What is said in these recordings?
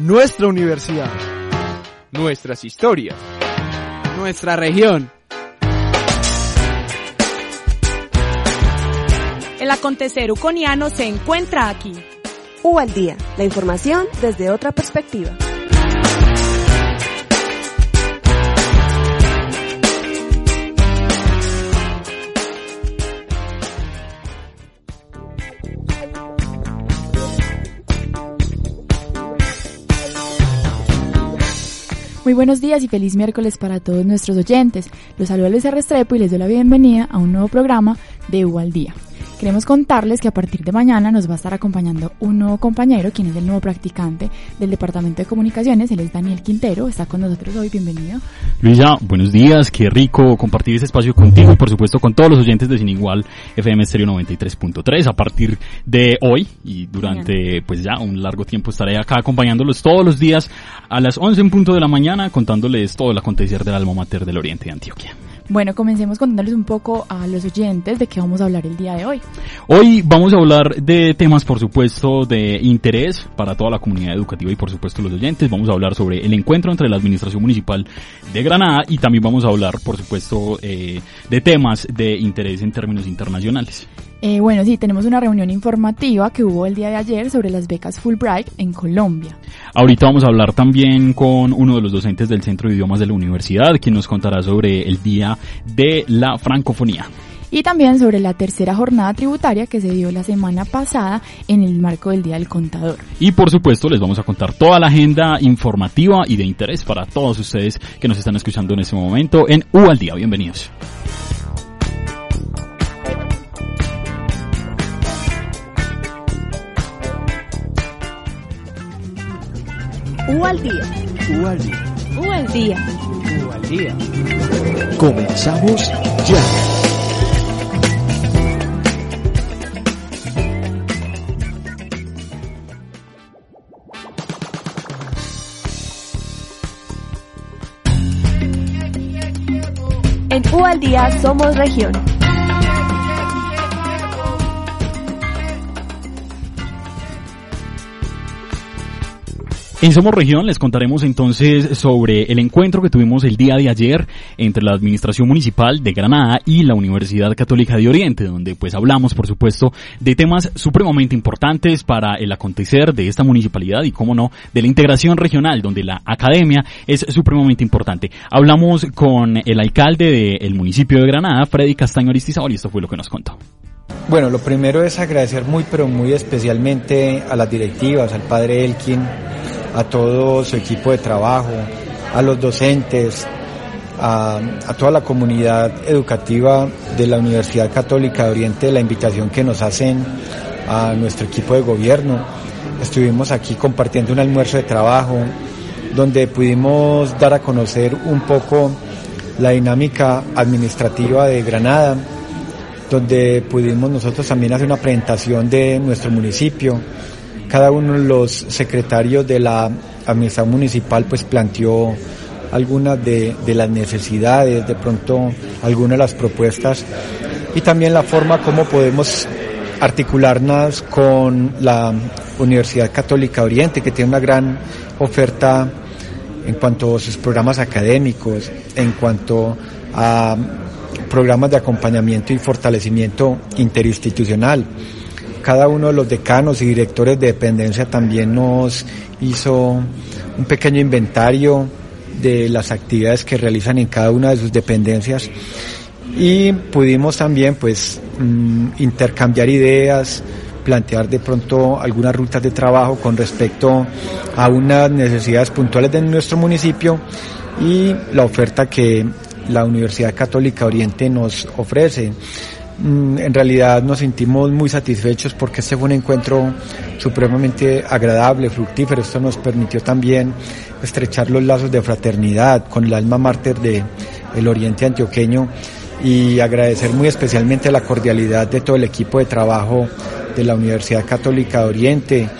Nuestra universidad. Nuestras historias. Nuestra región. El acontecer uconiano se encuentra aquí. U al día, la información desde otra perspectiva. Muy buenos días y feliz miércoles para todos nuestros oyentes. Los saluda Luis Restrepo y les doy la bienvenida a un nuevo programa de U Día. Queremos contarles que a partir de mañana nos va a estar acompañando un nuevo compañero, quien es el nuevo practicante del Departamento de Comunicaciones. Él es Daniel Quintero, está con nosotros hoy, bienvenido. Luisa, buenos días, qué rico compartir este espacio contigo y por supuesto con todos los oyentes de Sin Igual FM Stereo 93.3. A partir de hoy y durante pues ya un largo tiempo estaré acá acompañándolos todos los días a las 11 en punto de la mañana contándoles todo el acontecer del alma mater del oriente de Antioquia. Bueno, comencemos contándoles un poco a los oyentes de qué vamos a hablar el día de hoy. Hoy vamos a hablar de temas, por supuesto, de interés para toda la comunidad educativa y, por supuesto, los oyentes. Vamos a hablar sobre el encuentro entre la Administración Municipal de Granada y también vamos a hablar, por supuesto, eh, de temas de interés en términos internacionales. Eh, bueno, sí, tenemos una reunión informativa que hubo el día de ayer sobre las becas Fulbright en Colombia. Ahorita vamos a hablar también con uno de los docentes del Centro de Idiomas de la Universidad, quien nos contará sobre el Día de la Francofonía. Y también sobre la tercera jornada tributaria que se dio la semana pasada en el marco del Día del Contador. Y por supuesto les vamos a contar toda la agenda informativa y de interés para todos ustedes que nos están escuchando en este momento en U al Día. Bienvenidos. U al día. U al día. U al día. U al día. Comenzamos ya. En U al día somos región. En Somos Región les contaremos entonces sobre el encuentro que tuvimos el día de ayer entre la Administración Municipal de Granada y la Universidad Católica de Oriente, donde pues hablamos por supuesto de temas supremamente importantes para el acontecer de esta municipalidad y cómo no, de la integración regional, donde la academia es supremamente importante. Hablamos con el alcalde del municipio de Granada, Freddy Castaño Aristizábal, y esto fue lo que nos contó. Bueno, lo primero es agradecer muy, pero muy especialmente a las directivas, al padre Elkin, a todo su equipo de trabajo, a los docentes, a, toda la comunidad educativa de la Universidad Católica de Oriente, la invitación que nos hacen a nuestro equipo de gobierno. Estuvimos aquí compartiendo un almuerzo de trabajo donde pudimos dar a conocer un poco la dinámica administrativa de Granada, donde pudimos nosotros también hacer una presentación de nuestro municipio. Cada uno de los secretarios de la administración municipal pues planteó algunas de, de, las necesidades, de pronto algunas de las propuestas y también la forma como podemos articularnos con la Universidad Católica Oriente, que tiene una gran oferta en cuanto a sus programas académicos, en cuanto a programas de acompañamiento y fortalecimiento interinstitucional. Cada uno de los decanos y directores de dependencia también nos hizo un pequeño inventario de las actividades que realizan en cada una de sus dependencias y pudimos también pues intercambiar ideas, plantear de pronto algunas rutas de trabajo con respecto a unas necesidades puntuales de nuestro municipio y la oferta que la Universidad Católica Oriente nos ofrece. Mm, en realidad nos sentimos muy satisfechos porque este fue un encuentro supremamente agradable, fructífero. Esto nos permitió también estrechar los lazos de fraternidad con el alma mártir de el Oriente Antioqueño y agradecer muy especialmente la cordialidad de todo el equipo de trabajo de la Universidad Católica de Oriente.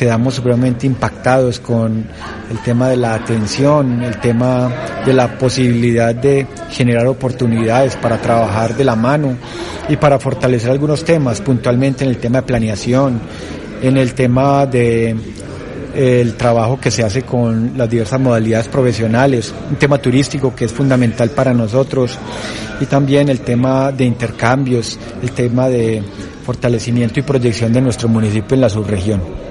Quedamos supremamente impactados con el tema de la atención, el tema de la posibilidad de generar oportunidades para trabajar de la mano y para fortalecer algunos temas, puntualmente en el tema de planeación, en el tema de el trabajo que se hace con las diversas modalidades profesionales, un tema turístico que es fundamental para nosotros y también el tema de intercambios, el tema de fortalecimiento y proyección de nuestro municipio en la subregión.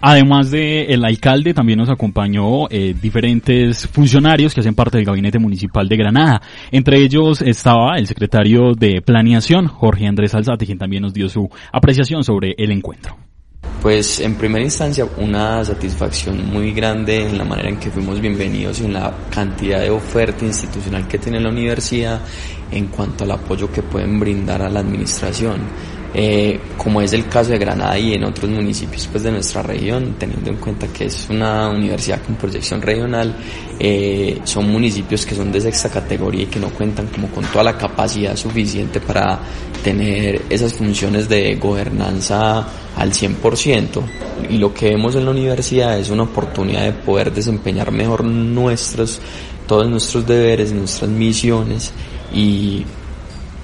Además de el alcalde, también nos acompañó eh, diferentes funcionarios que hacen parte del gabinete municipal de Granada. Entre ellos estaba el secretario de Planeación, Jorge Andrés Alzate, quien también nos dio su apreciación sobre el encuentro. Pues en primera instancia una satisfacción muy grande en la manera en que fuimos bienvenidos y en la cantidad de oferta institucional que tiene la universidad en cuanto al apoyo que pueden brindar a la administración eh, como es el caso de Granada y en otros municipios pues, de nuestra región, teniendo en cuenta que es una universidad con proyección regional, eh, son municipios que son de sexta categoría y que no cuentan como con toda la capacidad suficiente para tener esas funciones de gobernanza al 100%. Y lo que vemos en la universidad es una oportunidad de poder desempeñar mejor nuestros, todos nuestros deberes, nuestras misiones y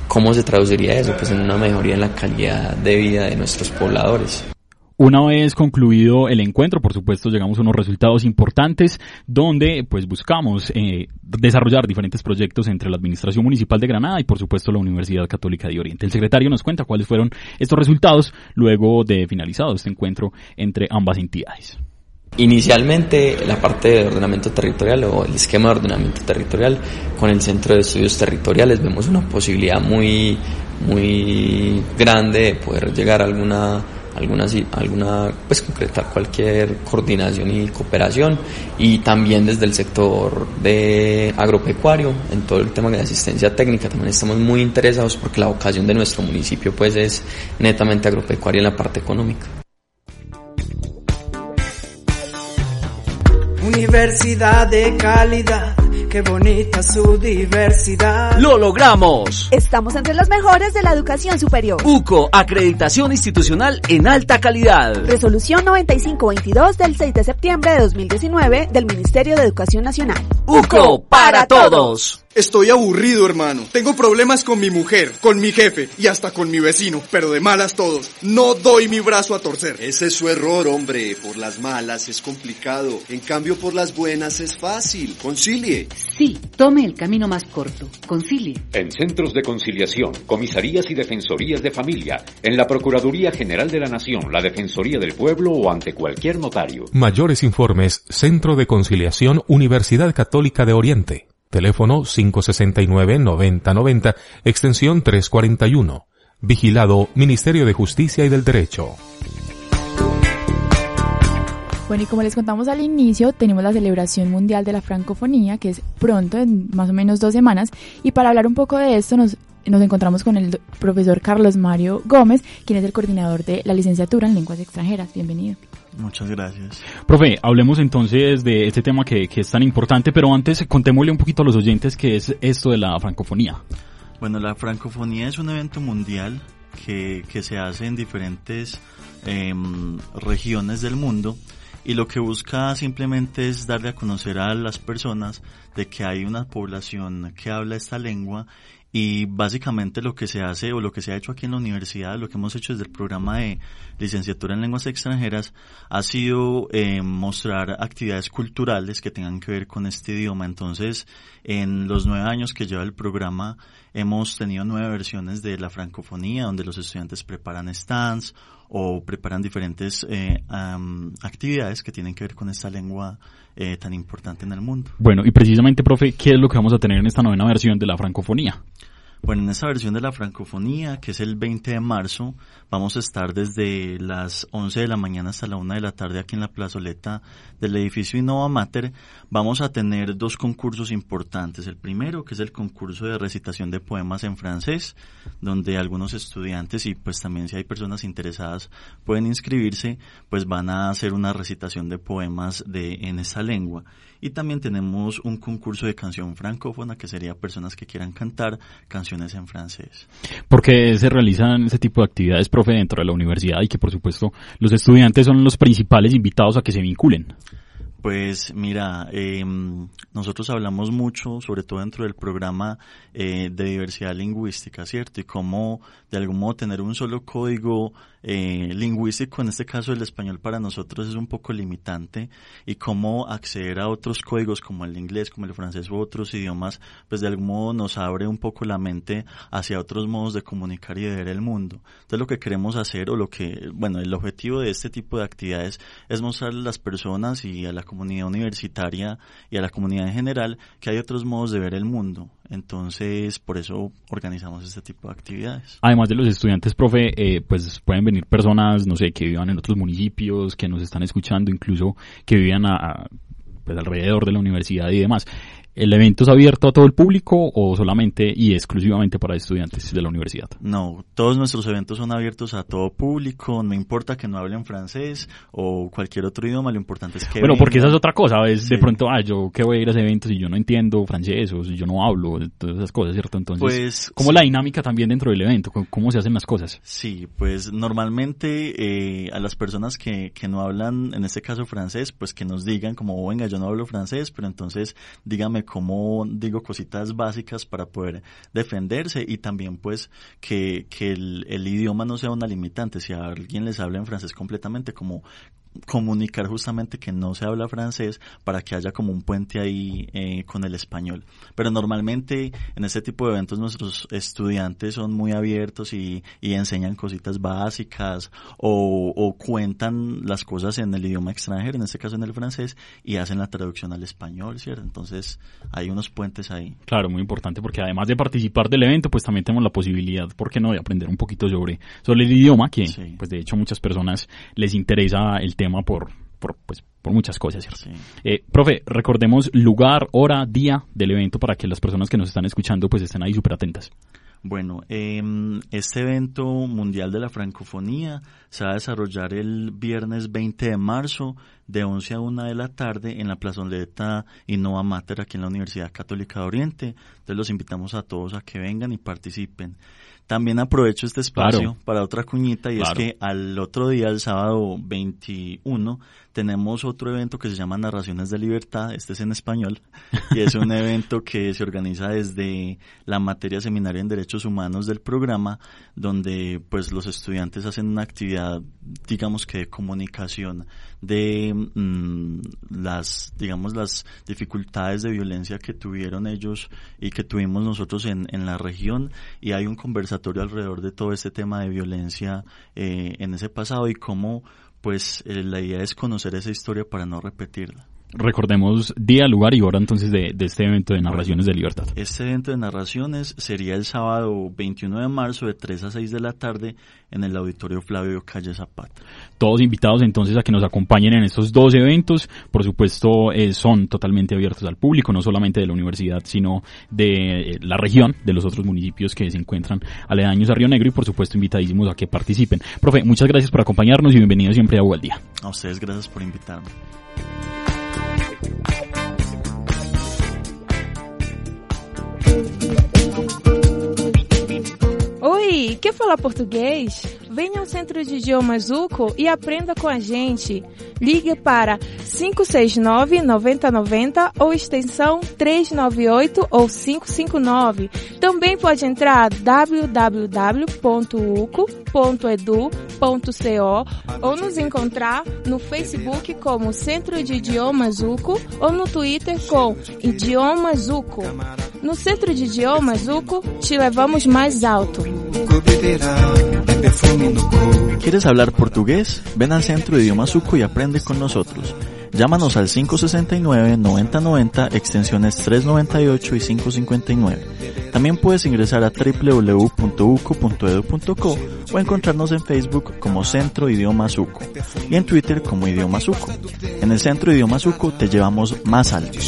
¿Cómo se traduciría eso? Pues en una mejoría en la calidad de vida de nuestros pobladores. Una vez concluido el encuentro, por supuesto, llegamos a unos resultados importantes donde pues buscamos eh, desarrollar diferentes proyectos entre la Administración Municipal de Granada y por supuesto la Universidad Católica de Oriente. El secretario nos cuenta cuáles fueron estos resultados luego de finalizado este encuentro entre ambas entidades. Inicialmente la parte de ordenamiento territorial o el esquema de ordenamiento territorial con el Centro de Estudios Territoriales vemos una posibilidad muy muy grande de poder llegar a alguna alguna alguna pues concretar cualquier coordinación y cooperación y también desde el sector de agropecuario en todo el tema de asistencia técnica también estamos muy interesados porque la vocación de nuestro municipio pues es netamente agropecuaria en la parte económica. Universidad de calidad, qué bonita su diversidad. ¡Lo logramos! Estamos entre los mejores de la educación superior. UCO, acreditación institucional en alta calidad. Resolución 9522 del 6 de septiembre de 2019 del Ministerio de Educación Nacional. UCO, para todos. Estoy aburrido, hermano. Tengo problemas con mi mujer, con mi jefe y hasta con mi vecino, pero de malas todos. No doy mi brazo a torcer. Ese es su error, hombre. Por las malas es complicado. En cambio, por las buenas es fácil. Concilie. Sí, tome el camino más corto. Concilie. En centros de conciliación, comisarías y defensorías de familia, en la Procuraduría General de la Nación, la Defensoría del Pueblo o ante cualquier notario. Mayores informes, Centro de Conciliación Universidad Católica de Oriente. Teléfono 569-9090, extensión 341. Vigilado Ministerio de Justicia y del Derecho. Bueno, y como les contamos al inicio, tenemos la celebración mundial de la francofonía, que es pronto, en más o menos dos semanas. Y para hablar un poco de esto, nos, nos encontramos con el profesor Carlos Mario Gómez, quien es el coordinador de la licenciatura en lenguas extranjeras. Bienvenido. Muchas gracias. Profe, hablemos entonces de este tema que, que es tan importante, pero antes contémosle un poquito a los oyentes qué es esto de la francofonía. Bueno, la francofonía es un evento mundial que, que se hace en diferentes eh, regiones del mundo y lo que busca simplemente es darle a conocer a las personas de que hay una población que habla esta lengua y básicamente lo que se hace o lo que se ha hecho aquí en la universidad, lo que hemos hecho desde el programa de licenciatura en lenguas extranjeras, ha sido eh, mostrar actividades culturales que tengan que ver con este idioma. Entonces, en los nueve años que lleva el programa, hemos tenido nueve versiones de la francofonía, donde los estudiantes preparan stands o preparan diferentes eh, actividades que tienen que ver con esta lengua eh, tan importante en el mundo. Bueno, y precisamente, profe, ¿qué es lo que vamos a tener en esta novena versión de la francofonía? Bueno, en esta versión de la francofonía, que es el 20 de marzo, vamos a estar desde las 11 de la mañana hasta la 1 de la tarde aquí en la plazoleta del edificio Innova Mater. Vamos a tener dos concursos importantes. El primero, que es el concurso de recitación de poemas en francés, donde algunos estudiantes y pues también si hay personas interesadas pueden inscribirse, pues van a hacer una recitación de poemas de en esa lengua. Y también tenemos un concurso de canción francófona, que sería personas que quieran cantar canciones en francés. Porque se realizan ese tipo de actividades, profe, dentro de la universidad y que por supuesto los estudiantes son los principales invitados a que se vinculen. Pues mira, eh, nosotros hablamos mucho, sobre todo dentro del programa eh, de diversidad lingüística, ¿cierto? Y cómo de algún modo tener un solo código eh, lingüístico, en este caso el español para nosotros es un poco limitante, y cómo acceder a otros códigos como el inglés, como el francés u otros idiomas, pues de algún modo nos abre un poco la mente hacia otros modos de comunicar y de ver el mundo. Entonces lo que queremos hacer, o lo que, bueno, el objetivo de este tipo de actividades es mostrarle a las personas y a la comunidad universitaria y a la comunidad en general que hay otros modos de ver el mundo. Entonces, por eso organizamos este tipo de actividades. Además de los estudiantes, profe, eh, pues pueden venir personas, no sé, que vivan en otros municipios, que nos están escuchando, incluso que vivan a, pues alrededor de la universidad y demás. ¿El evento es abierto a todo el público o solamente y exclusivamente para estudiantes de la universidad? No, todos nuestros eventos son abiertos a todo público, no importa que no hablen francés o cualquier otro idioma, lo importante es que... Bueno, porque esa es otra cosa, es de pronto, ah, yo qué voy a ir a ese evento si yo no entiendo francés o si yo no hablo, todas esas cosas, ¿cierto? Entonces, pues, ¿cómo la dinámica también dentro del evento? ¿Cómo, se hacen las cosas? Sí, pues normalmente eh, a las personas que, que no hablan, en este caso francés, pues que nos digan como, venga, yo no hablo francés, pero entonces dígame cómo digo cositas básicas para poder defenderse y también pues que, que el, el idioma no sea una limitante. Si a alguien les habla en francés completamente, como comunicar justamente que no se habla francés para que haya como un puente ahí eh, con el español. Pero normalmente en este tipo de eventos nuestros estudiantes son muy abiertos y, y enseñan cositas básicas o, o, cuentan las cosas en el idioma extranjero, en este caso en el francés, y hacen la traducción al español, ¿cierto? Entonces hay unos puentes ahí. Claro, muy importante porque además de participar del evento, pues también tenemos la posibilidad, ¿por qué no?, de aprender un poquito sobre, sobre el idioma, que pues de hecho muchas personas les interesa el tema por, por, pues, por muchas cosas, ¿cierto? Eh, profe, recordemos lugar, hora, día del evento para que las personas que nos están escuchando pues estén ahí súper atentas. Bueno, eh, este evento mundial de la francofonía se va a desarrollar el viernes 20 de marzo de 11 a 1 de la tarde en la plazoleta Innova Mater aquí en la Universidad Católica de Oriente. Entonces los invitamos a todos a que vengan y participen. También aprovecho este espacio Claro. para otra cuñita y Claro. es que al otro día, el sábado 21, tenemos otro evento que se llama Narraciones de Libertad, este es en español, y es un evento que se organiza desde la materia seminario en Derechos Humanos del programa, donde pues los estudiantes hacen una actividad, digamos que de comunicación de mm, las, digamos, las dificultades de violencia que tuvieron ellos y que tuvimos nosotros en, en la región, y hay un conversatorio alrededor de todo este tema de violencia eh, en ese pasado y cómo pues eh, la idea es conocer esa historia para no repetirla. Recordemos día, lugar y hora entonces de, de este evento de narraciones de libertad. Este evento de narraciones sería el sábado 21 de marzo de 3 a 6 de la tarde en el Auditorio Flavio Calle Zapata. Todos invitados entonces a que nos acompañen en estos dos eventos. Por supuesto, eh, son totalmente abiertos al público, no solamente de la universidad, sino de eh, la región, de los otros municipios que se encuentran aledaños a Río Negro y por supuesto invitadísimos a que participen. Profe, muchas gracias por acompañarnos y bienvenido siempre a al Día. A ustedes gracias por invitarme. Oi, quer falar português? Venha ao Centro de Idiomas UCO e aprenda com a gente. Ligue para 569 9090 ou extensão 398 ou 559. Também pode entrar www.uco.edu.co ou nos encontrar no Facebook como Centro de Idiomas UCO ou no Twitter com Idiomas UCO. No Centro de Idiomas UCO, te levamos mais alto. ¿Quieres hablar portugués? Ven al Centro de Idiomas UCO y aprende con nosotros. Llámanos al 569-9090, extensiones 398 y 559. También puedes ingresar a www.uco.edu.co o encontrarnos en Facebook como Centro Idiomas UCO y en Twitter como Idiomas UCO. En el Centro Idiomas UCO te llevamos más alto.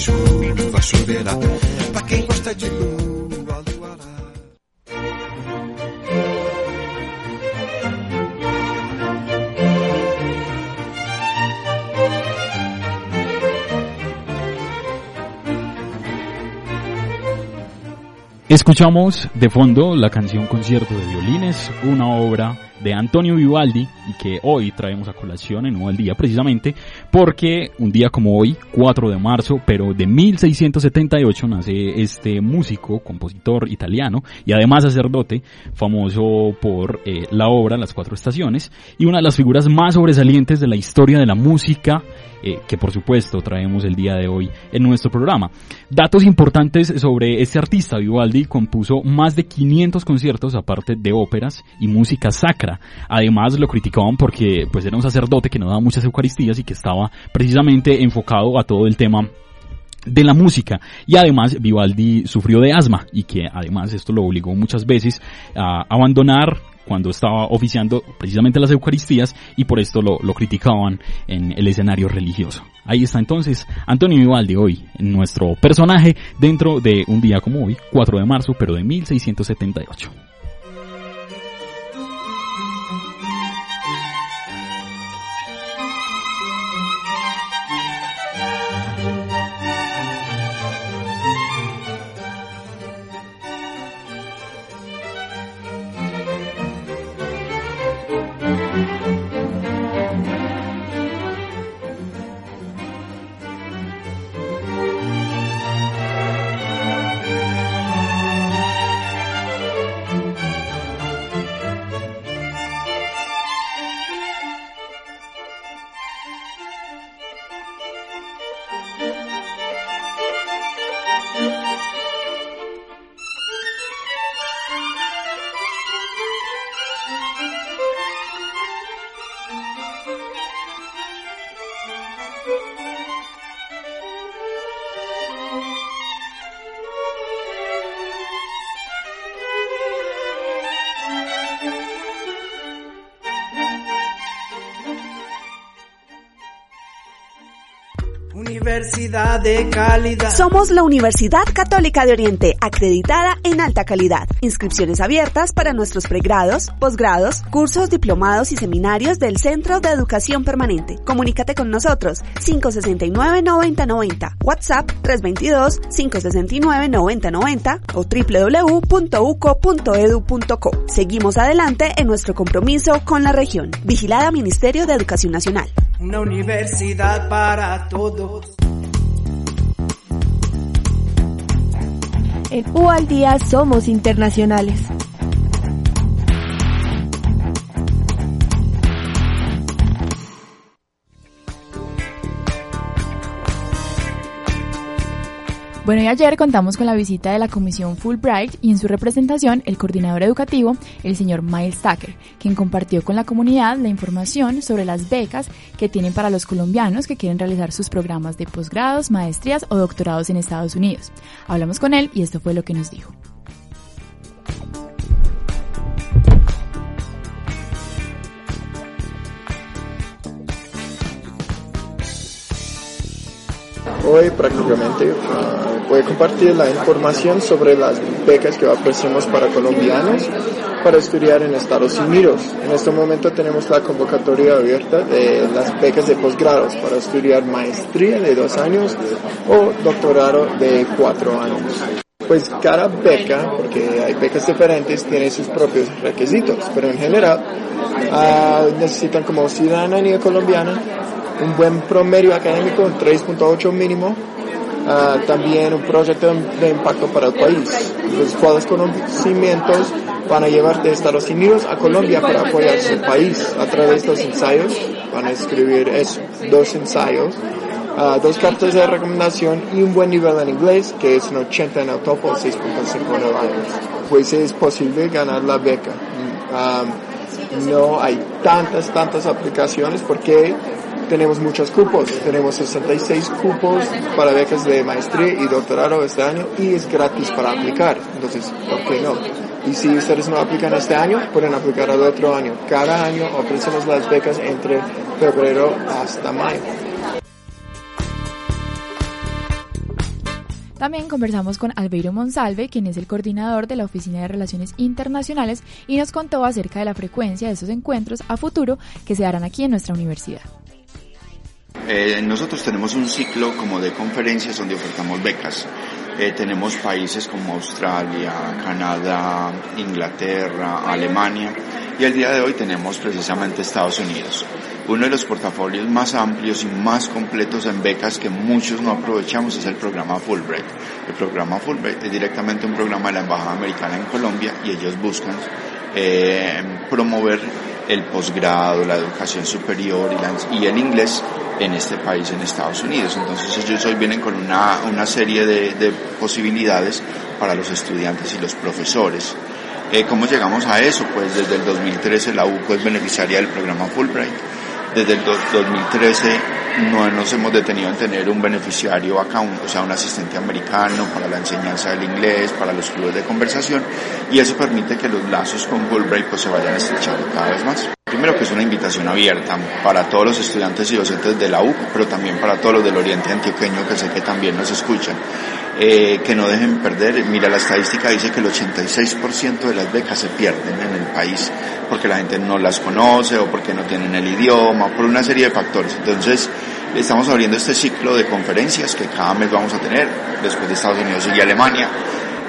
Escuchamos de fondo la canción Concierto de Violines, una obra de Antonio Vivaldi y que hoy traemos a colación en un día precisamente porque un día como hoy, 4 de marzo, pero de 1678 nace este músico, compositor italiano y además sacerdote, famoso por eh, la obra Las Cuatro Estaciones y una de las figuras más sobresalientes de la historia de la música eh, que por supuesto traemos el día de hoy en nuestro programa. Datos importantes sobre este artista, Vivaldi compuso más de 500 conciertos aparte de óperas y música sacra. Además lo criticaban porque pues era un sacerdote que no daba muchas eucaristías y que estaba precisamente enfocado a todo el tema de la música y además Vivaldi sufrió de asma y que además esto lo obligó muchas veces a abandonar cuando estaba oficiando precisamente las Eucaristías y por esto lo, lo criticaban en el escenario religioso. Ahí está entonces Antonio Vivaldi hoy, nuestro personaje dentro de un día como hoy, 4 de marzo, pero de 1678. Universidad de calidad. Somos la Universidad Católica de Oriente, acreditada en alta calidad. Inscripciones abiertas para nuestros pregrados, posgrados, cursos, diplomados y seminarios del Centro de Educación Permanente. Comunícate con nosotros 569-9090, WhatsApp 322-569-9090 o www.uco.edu.co. Seguimos adelante en nuestro compromiso con la región. Vigilada Ministerio de Educación Nacional. Una universidad para todos. En U al día somos internacionales. Bueno, y ayer contamos con la visita de la Comisión Fulbright y en su representación el coordinador educativo, el señor Miles Tucker, quien compartió con la comunidad la información sobre las becas que tienen para los colombianos que quieren realizar sus programas de posgrados, maestrías o doctorados en Estados Unidos. Hablamos con él y esto fue lo que nos dijo. Hoy prácticamente uh, voy a compartir la información sobre las becas que ofrecemos para colombianos para estudiar en Estados Unidos. En este momento tenemos la convocatoria abierta de las becas de posgrados para estudiar maestría de dos años o doctorado de cuatro años. Pues cada beca, porque hay becas diferentes, tiene sus propios requisitos, pero en general uh, necesitan como ciudadanía colombiana un buen promedio académico, un 3.8 mínimo, uh, también un proyecto de impacto para el país, los cuales conocimientos van a llevar de Estados Unidos a Colombia para apoyar su país a través de los ensayos, van a escribir dos ensayos, uh, dos cartas de recomendación y un buen nivel en inglés, que es un 80 en el TOEFL, 6.5 en el. Pues es posible ganar la beca. Um, no hay tantas, tantas aplicaciones porque tenemos muchos cupos. Tenemos 66 cupos para becas de maestría y doctorado este año y es gratis para aplicar. Entonces, ¿por qué no? Y si ustedes no aplican este año, pueden aplicar al otro año. Cada año ofrecemos las becas entre febrero hasta mayo. También conversamos con Albeiro Monsalve, quien es el coordinador de la Oficina de Relaciones Internacionales, y nos contó acerca de la frecuencia de estos encuentros a futuro que se darán aquí en nuestra universidad. Eh, nosotros tenemos un ciclo como de conferencias donde ofertamos becas. Eh, tenemos países como Australia, Canadá, Inglaterra, Alemania y el día de hoy tenemos precisamente Estados Unidos uno de los portafolios más amplios y más completos en becas que muchos no aprovechamos es el programa Fulbright. El programa Fulbright es directamente un programa de la Embajada Americana en Colombia y ellos buscan eh, promover el posgrado, la educación superior y, el inglés en este país, en Estados Unidos. Entonces ellos hoy vienen con una, una serie de, de posibilidades para los estudiantes y los profesores. Eh, ¿Cómo llegamos a eso? Pues desde el 2013 la UCO es beneficiaria del programa Fulbright desde el 2013 no nos hemos detenido en tener un beneficiario acá, o sea, un asistente americano para la enseñanza del inglés, para los clubes de conversación, y eso permite que los lazos con Fulbright pues, se vayan estrechando cada vez más. Primero que es una invitación abierta para todos los estudiantes y docentes de la UC, pero también para todos los del Oriente Antioqueño que sé que también nos escuchan. Eh, que no dejen perder. Mira, la estadística dice que el 86% de las becas se pierden en el país porque la gente no las conoce o porque no tienen el idioma, por una serie de factores. Entonces, estamos abriendo este ciclo de conferencias que cada mes vamos a tener, después de Estados Unidos y Alemania.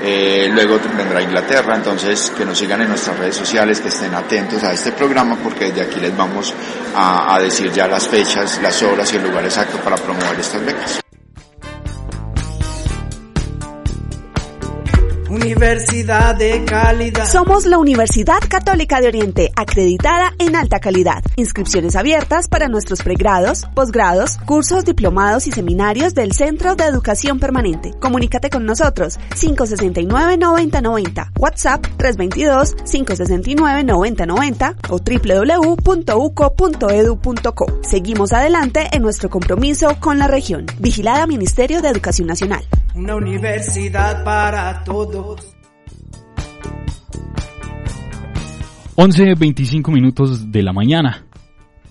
Eh, luego vendrá Inglaterra, entonces que nos sigan en nuestras redes sociales, que estén atentos a este programa porque desde aquí les vamos a, a decir ya las fechas, las horas y el lugar exacto para promover estas becas. Universidad de calidad. Somos la Universidad Católica de Oriente, acreditada en alta calidad. Inscripciones abiertas para nuestros pregrados, posgrados, cursos, diplomados y seminarios del Centro de Educación Permanente. Comunícate con nosotros 569-9090, WhatsApp 322-569-9090 o www.uco.edu.co. Seguimos adelante en nuestro compromiso con la región. Vigilada Ministerio de Educación Nacional. Una universidad para todos. 11.25 minutos de la mañana.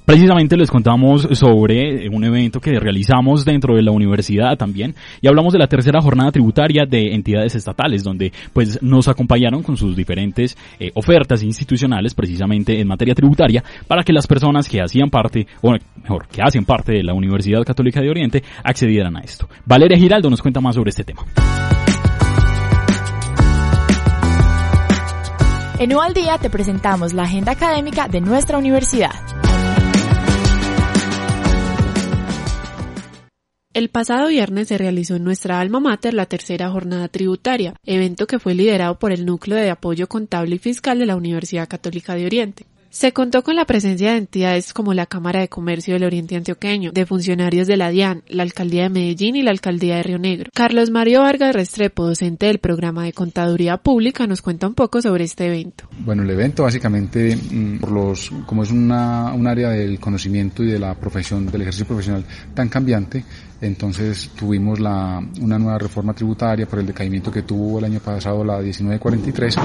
Precisamente les contamos sobre un evento que realizamos dentro de la universidad también y hablamos de la tercera jornada tributaria de entidades estatales donde pues nos acompañaron con sus diferentes eh, ofertas institucionales precisamente en materia tributaria para que las personas que hacían parte o mejor que hacen parte de la Universidad Católica de Oriente accedieran a esto. Valeria Giraldo nos cuenta más sobre este tema. En UAL Día te presentamos la agenda académica de nuestra universidad. El pasado viernes se realizó en nuestra alma mater la tercera jornada tributaria, evento que fue liderado por el Núcleo de Apoyo Contable y Fiscal de la Universidad Católica de Oriente. Se contó con la presencia de entidades como la Cámara de Comercio del Oriente Antioqueño, de funcionarios de la DIAN, la Alcaldía de Medellín y la Alcaldía de Río Negro. Carlos Mario Vargas Restrepo, docente del programa de Contaduría Pública, nos cuenta un poco sobre este evento. Bueno, el evento básicamente, mm, por los, como es una, un área del conocimiento y de la profesión, del ejercicio profesional tan cambiante, entonces tuvimos la, una nueva reforma tributaria por el decaimiento que tuvo el año pasado la 1943.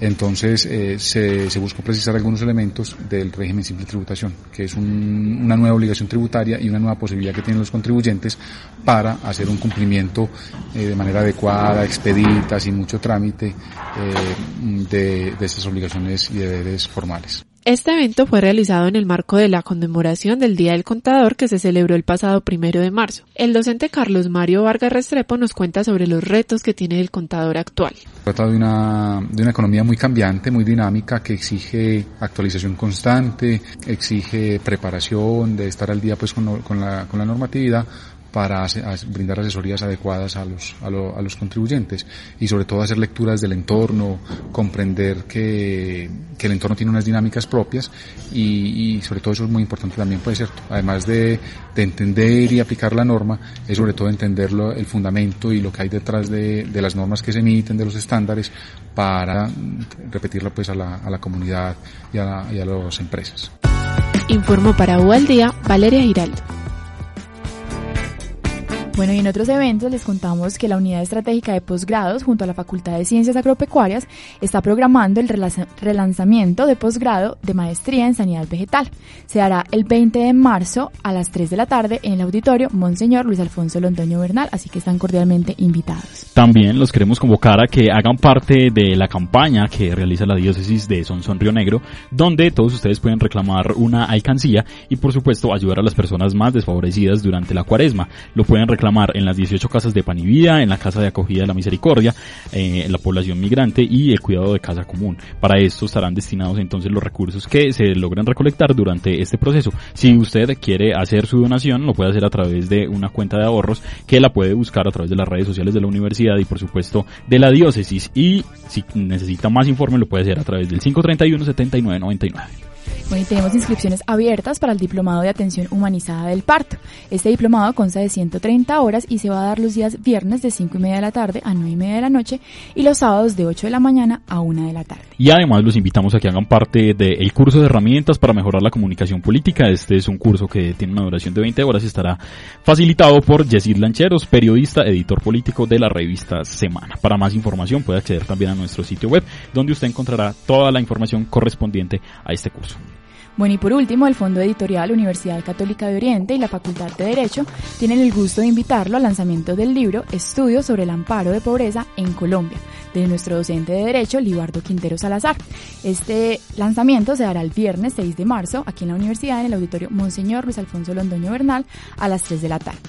Entonces eh, se, se, buscó precisar algunos elementos del régimen simple de tributación, que es un, una nueva obligación tributaria y una nueva posibilidad que tienen los contribuyentes para hacer un cumplimiento eh, de manera adecuada, expedita, sin mucho trámite eh, de, de estas obligaciones y deberes formales. Este evento fue realizado en el marco de la conmemoración del Día del Contador que se celebró el pasado primero de marzo. El docente Carlos Mario Vargas Restrepo nos cuenta sobre los retos que tiene el contador actual. Trata de una, de una economía muy cambiante, muy dinámica, que exige actualización constante, exige preparación, de estar al día pues con, la, con la normatividad para brindar asesorías adecuadas a los, a, los contribuyentes y sobre todo hacer lecturas del entorno, comprender que, el entorno tiene unas dinámicas propias y, sobre todo eso es muy importante también, puede ser, además de, entender y aplicar la norma, es sobre todo entender el fundamento y lo que hay detrás de, las normas que se emiten, de los estándares, para repetirla pues a la, a la comunidad y a, y a las empresas. Informó para U al Día Valeria Giraldo. Bueno, y en otros eventos les contamos que la Unidad Estratégica de Posgrados, junto a la Facultad de Ciencias Agropecuarias, está programando el relanzamiento de posgrado de maestría en sanidad vegetal. Se hará el 20 de marzo a las 3 de la tarde en el auditorio Monseñor Luis Alfonso Londoño Bernal, así que están cordialmente invitados. También los queremos convocar a que hagan parte de la campaña que realiza la diócesis de Sonsón Río Negro, donde todos ustedes pueden reclamar una alcancía y por supuesto ayudar a las personas más desfavorecidas durante la cuaresma. Lo pueden en las 18 casas de pan y vida, en la casa de acogida de la misericordia, eh, la población migrante y el cuidado de casa común. Para esto estarán destinados entonces los recursos que se logran recolectar durante este proceso. Si usted quiere hacer su donación, lo puede hacer a través de una cuenta de ahorros que la puede buscar a través de las redes sociales de la universidad y por supuesto de la diócesis. Y si necesita más informe, lo puede hacer a través del 531 7999. Bueno, y tenemos inscripciones abiertas para el Diplomado de Atención Humanizada del Parto. Este diplomado consta de 130 horas y se va a dar los días viernes de 5 y media de la tarde a 9 y media de la noche y los sábados de 8 de la mañana a 1 de la tarde. Y además los invitamos a que hagan parte del curso de herramientas para mejorar la comunicación política. Este es un curso que tiene una duración de 20 horas y estará facilitado por Yesid Lancheros, periodista, editor político de la revista Semana. Para más información puede acceder también a nuestro sitio web donde usted encontrará toda la información correspondiente a este curso. Bueno, y por último, el Fondo Editorial Universidad Católica de Oriente y la Facultad de Derecho tienen el gusto de invitarlo al lanzamiento del libro Estudios sobre el amparo de pobreza en Colombia, de nuestro docente de Derecho, Libardo Quintero Salazar. Este lanzamiento se dará el viernes 6 de marzo aquí en la universidad, en el auditorio Monseñor Luis Alfonso Londoño Bernal, a las 3 de la tarde.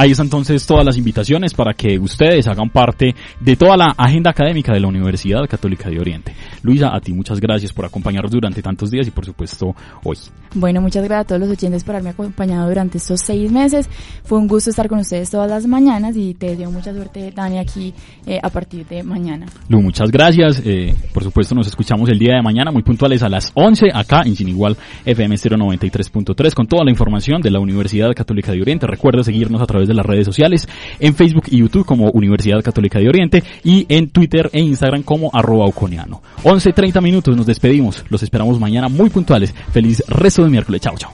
Ahí están entonces todas las invitaciones para que ustedes hagan parte de toda la agenda académica de la Universidad Católica de Oriente. Luisa, a ti muchas gracias por acompañarnos durante tantos días y por supuesto hoy. Bueno, muchas gracias a todos los oyentes por haberme acompañado durante estos seis meses. Fue un gusto estar con ustedes todas las mañanas y te deseo mucha suerte, Dani, aquí eh, a partir de mañana. Lu, muchas gracias. Eh, por supuesto, nos escuchamos el día de mañana muy puntuales a las 11 acá en Sin Igual FM 093.3 con toda la información de la Universidad Católica de Oriente. Recuerda seguirnos a través de las redes sociales, en Facebook y YouTube como Universidad Católica de Oriente y en Twitter e Instagram como arroba 11.30 minutos, nos despedimos. Los esperamos mañana muy puntuales. Feliz resto de miércoles. Chao, chao.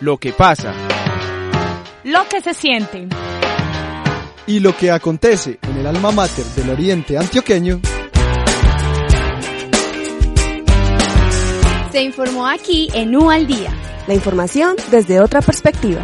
Lo que pasa. Lo que se siente. Y lo que acontece en el alma mater del oriente antioqueño. Se informó aquí en U al Día. La información desde otra perspectiva.